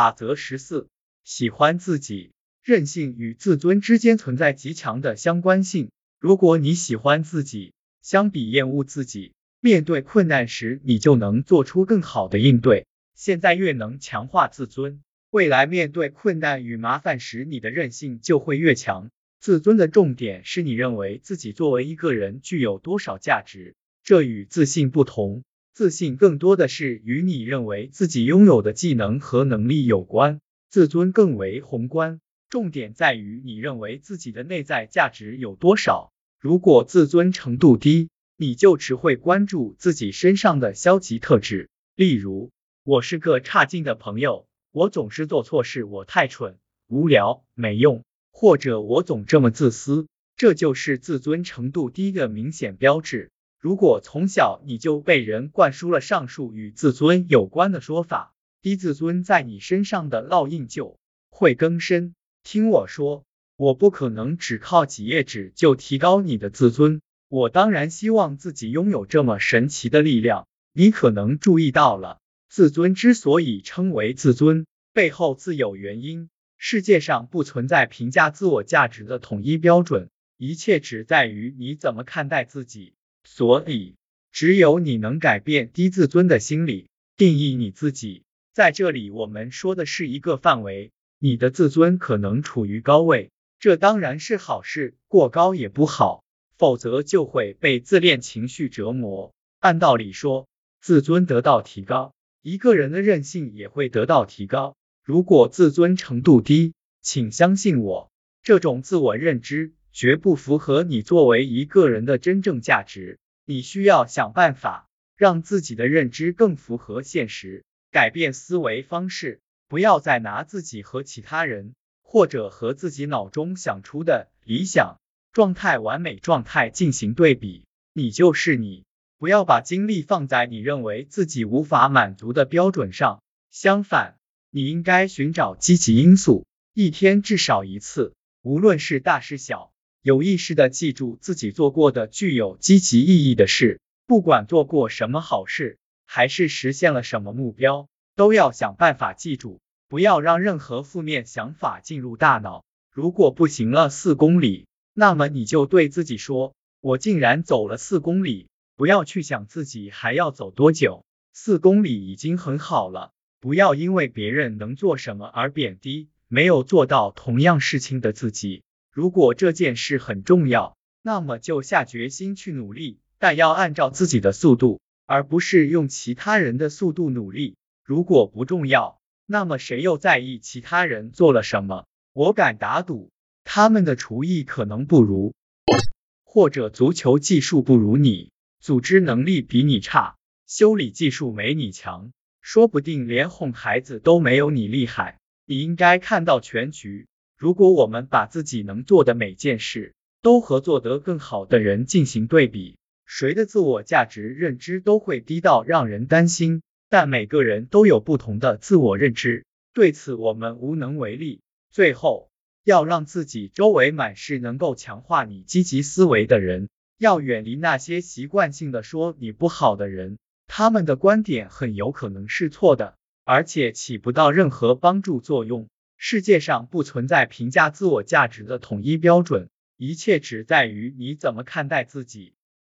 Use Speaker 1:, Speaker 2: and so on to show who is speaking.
Speaker 1: 法则十四，喜欢自己。韧性与自尊之间存在极强的相关性。如果你喜欢自己，相比厌恶自己，面对困难时你就能做出更好的应对。现在越能强化自尊，未来面对困难与麻烦时，你的韧性就会越强。自尊的重点是你认为自己作为一个人具有多少价值，这与自信不同。自信更多的是与你认为自己拥有的技能和能力有关，自尊更为宏观。重点在于你认为自己的内在价值有多少。如果自尊程度低，你就只会关注自己身上的消极特质，例如我是个差劲的朋友，我总是做错事，我太蠢、无聊、没用，或者我总这么自私，这就是自尊程度低的明显标志。如果从小你就被人灌输了上述与自尊有关的说法，低自尊在你身上的烙印就会更深。听我说，我不可能只靠几页纸就提高你的自尊。我当然希望自己拥有这么神奇的力量。你可能注意到了，自尊之所以称为自尊，背后自有原因。世界上不存在评价自我价值的统一标准，一切只在于你怎么看待自己。所以，只有你能改变低自尊的心理，定义你自己。在这里，我们说的是一个范围。你的自尊可能处于高位，这当然是好事，过高也不好，否则就会被自恋情绪折磨。按道理说，自尊得到提高，一个人的韧性也会得到提高。如果自尊程度低，请相信我，这种自我认知绝不符合你作为一个人的真正价值。你需要想办法让自己的认知更符合现实，改变思维方式。不要再拿自己和其他人，或者和自己脑中想出的理想状态、完美状态进行对比。你就是你，不要把精力放在你认为自己无法满足的标准上。相反，你应该寻找积极因素，一天至少一次，无论是大是小，有意识的记住自己做过的具有积极意义的事。不管做过什么好事，还是实现了什么目标。都要想办法记住，不要让任何负面想法进入大脑。如果步行了四公里，那么你就对自己说：“我竟然走了四公里。”不要去想自己还要走多久，四公里已经很好了。不要因为别人能做什么而贬低没有做到同样事情的自己。如果这件事很重要，那么就下决心去努力，但要按照自己的速度，而不是用其他人的速度努力。如果不重要，那么谁又在意其他人做了什么？我敢打赌，他们的厨艺可能不如，或者足球技术不如你，组织能力比你差，修理技术没你强，说不定连哄孩子都没有你厉害。你应该看到全局。如果我们把自己能做的每件事都和做得更好的人进行对比，谁的自我价值认知都会低到让人担心。但每个人都有不同的自我认知，对此我们无能为力。最后，要让自己周围满是能够强化你积极思维的人，要远离那些习惯性的说你不好的人，他们的观点很有可能是错的，而且起不到任何帮助作用。世界上不存在评价自我价值的统一标准，一切只在于你怎么看待自己。